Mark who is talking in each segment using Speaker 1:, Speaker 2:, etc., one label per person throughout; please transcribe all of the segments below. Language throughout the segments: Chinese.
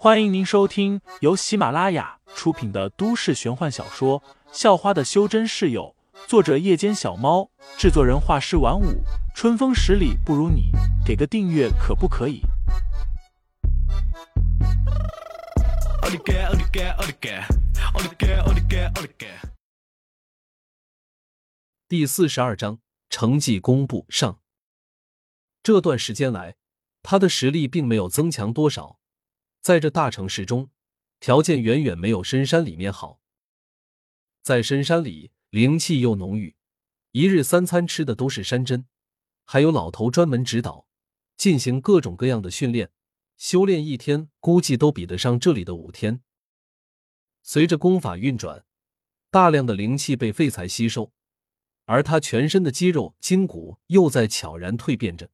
Speaker 1: 欢迎您收听由喜马拉雅出品的都市玄幻小说《校花的修真室友》，作者：夜间小猫，制作人：画师晚舞，春风十里不如你，给个订阅可不可以？
Speaker 2: 第四十二章成绩公布上。这段时间来，他的实力并没有增强多少。在这大城市中，条件远远没有深山里面好。在深山里，灵气又浓郁，一日三餐吃的都是山珍，还有老头专门指导，进行各种各样的训练。修炼一天，估计都比得上这里的五天。随着功法运转，大量的灵气被废材吸收，而他全身的肌肉筋骨又在悄然蜕变着。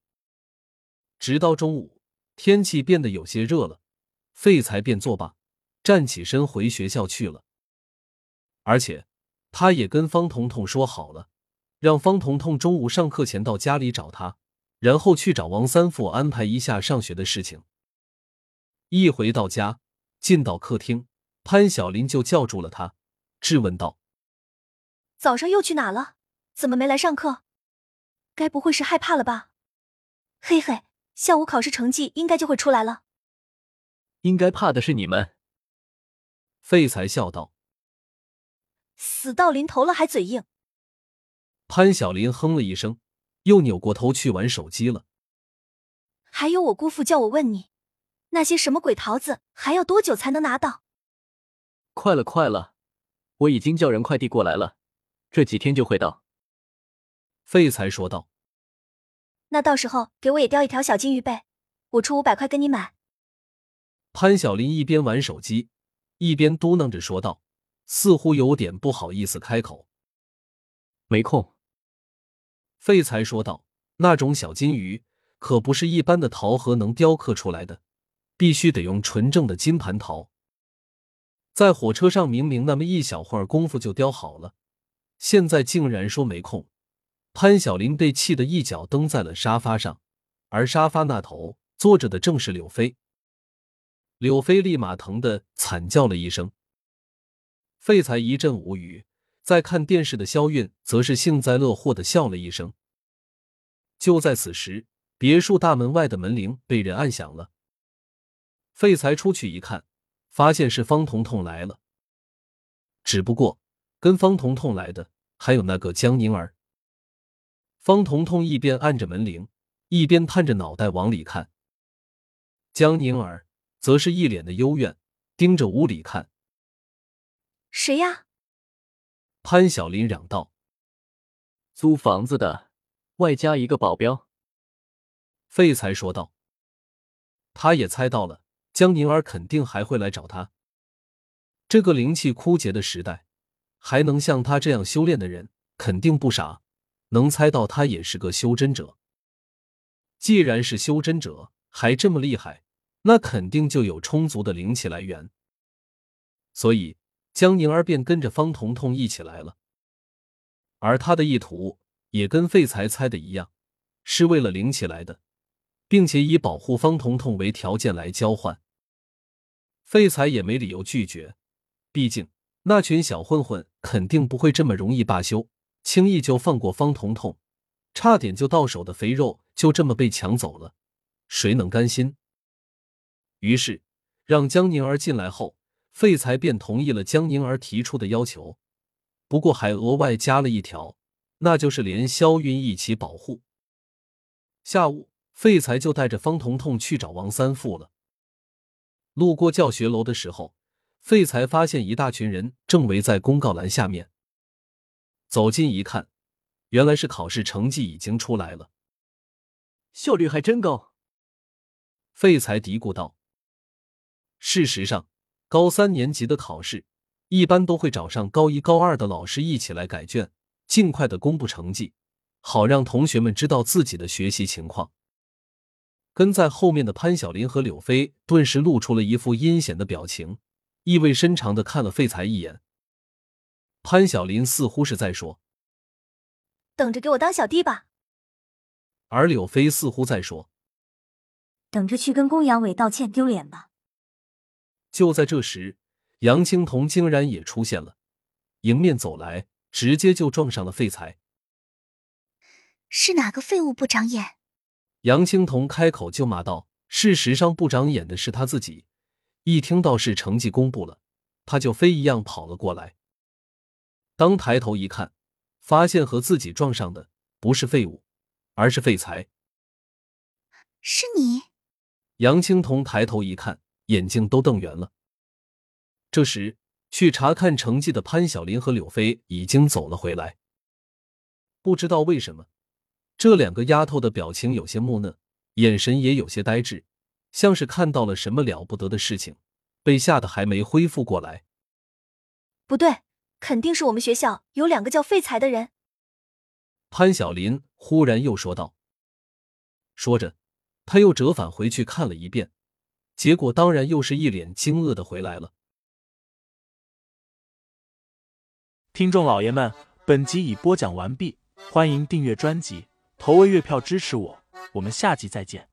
Speaker 2: 直到中午，天气变得有些热了。废材便作罢，站起身回学校去了。而且，他也跟方彤彤说好了，让方彤彤中午上课前到家里找他，然后去找王三富安排一下上学的事情。一回到家，进到客厅，潘晓林就叫住了他，质问道：“
Speaker 3: 早上又去哪了？怎么没来上课？该不会是害怕了吧？”“嘿嘿，下午考试成绩应该就会出来了。”
Speaker 4: 应该怕的是你们。
Speaker 2: 废材笑道：“
Speaker 3: 死到临头了还嘴硬。”
Speaker 2: 潘晓林哼了一声，又扭过头去玩手机了。
Speaker 3: 还有我姑父叫我问你，那些什么鬼桃子还要多久才能拿到？
Speaker 4: 快了，快了，我已经叫人快递过来了，这几天就会到。
Speaker 2: 废材说道：“
Speaker 3: 那到时候给我也叼一条小金鱼呗，我出五百块跟你买。”
Speaker 2: 潘晓林一边玩手机，一边嘟囔着说道，似乎有点不好意思开口。
Speaker 4: 没空。
Speaker 2: 废材说道：“那种小金鱼可不是一般的陶盒能雕刻出来的，必须得用纯正的金盘陶。在火车上明明那么一小会儿功夫就雕好了，现在竟然说没空。”潘晓林被气得一脚蹬在了沙发上，而沙发那头坐着的正是柳飞。柳飞立马疼得惨叫了一声，废材一阵无语，在看电视的肖韵则是幸灾乐祸的笑了一声。就在此时，别墅大门外的门铃被人按响了。废材出去一看，发现是方彤彤来了。只不过跟方彤彤来的还有那个江宁儿。方彤彤一边按着门铃，一边探着脑袋往里看。江宁儿。则是一脸的幽怨，盯着屋里看。
Speaker 3: 谁呀？
Speaker 2: 潘晓林嚷道：“
Speaker 4: 租房子的，外加一个保镖。”
Speaker 2: 废材说道：“他也猜到了，江宁儿肯定还会来找他。这个灵气枯竭的时代，还能像他这样修炼的人，肯定不傻，能猜到他也是个修真者。既然是修真者，还这么厉害。”那肯定就有充足的灵气来源，所以江宁儿便跟着方彤彤一起来了。而他的意图也跟废材猜的一样，是为了灵气来的，并且以保护方彤彤为条件来交换。废材也没理由拒绝，毕竟那群小混混肯定不会这么容易罢休，轻易就放过方彤彤，差点就到手的肥肉就这么被抢走了，谁能甘心？于是，让江宁儿进来后，废材便同意了江宁儿提出的要求，不过还额外加了一条，那就是连肖云一起保护。下午，废材就带着方彤彤去找王三富了。路过教学楼的时候，废材发现一大群人正围在公告栏下面。走近一看，原来是考试成绩已经出来了，
Speaker 4: 效率还真高。
Speaker 2: 废材嘀咕道。事实上，高三年级的考试一般都会找上高一、高二的老师一起来改卷，尽快的公布成绩，好让同学们知道自己的学习情况。跟在后面的潘晓林和柳飞顿时露出了一副阴险的表情，意味深长的看了废材一眼。潘晓林似乎是在说：“
Speaker 3: 等着给我当小弟吧。”
Speaker 2: 而柳飞似乎在说：“
Speaker 5: 等着去跟公阳伟道歉丢脸吧。”
Speaker 2: 就在这时，杨青桐竟然也出现了，迎面走来，直接就撞上了废材。
Speaker 3: 是哪个废物不长眼？
Speaker 2: 杨青铜开口就骂道：“事实上，不长眼的是他自己。一听到是成绩公布了，他就飞一样跑了过来。当抬头一看，发现和自己撞上的不是废物，而是废材。
Speaker 3: 是你？”
Speaker 2: 杨青铜抬头一看，眼睛都瞪圆了。这时，去查看成绩的潘晓林和柳飞已经走了回来。不知道为什么。这两个丫头的表情有些木讷，眼神也有些呆滞，像是看到了什么了不得的事情，被吓得还没恢复过来。
Speaker 3: 不对，肯定是我们学校有两个叫废材的人。
Speaker 2: 潘晓林忽然又说道。说着，他又折返回去看了一遍，结果当然又是一脸惊愕的回来了。
Speaker 1: 听众老爷们，本集已播讲完毕，欢迎订阅专辑。投喂月票支持我，我们下集再见。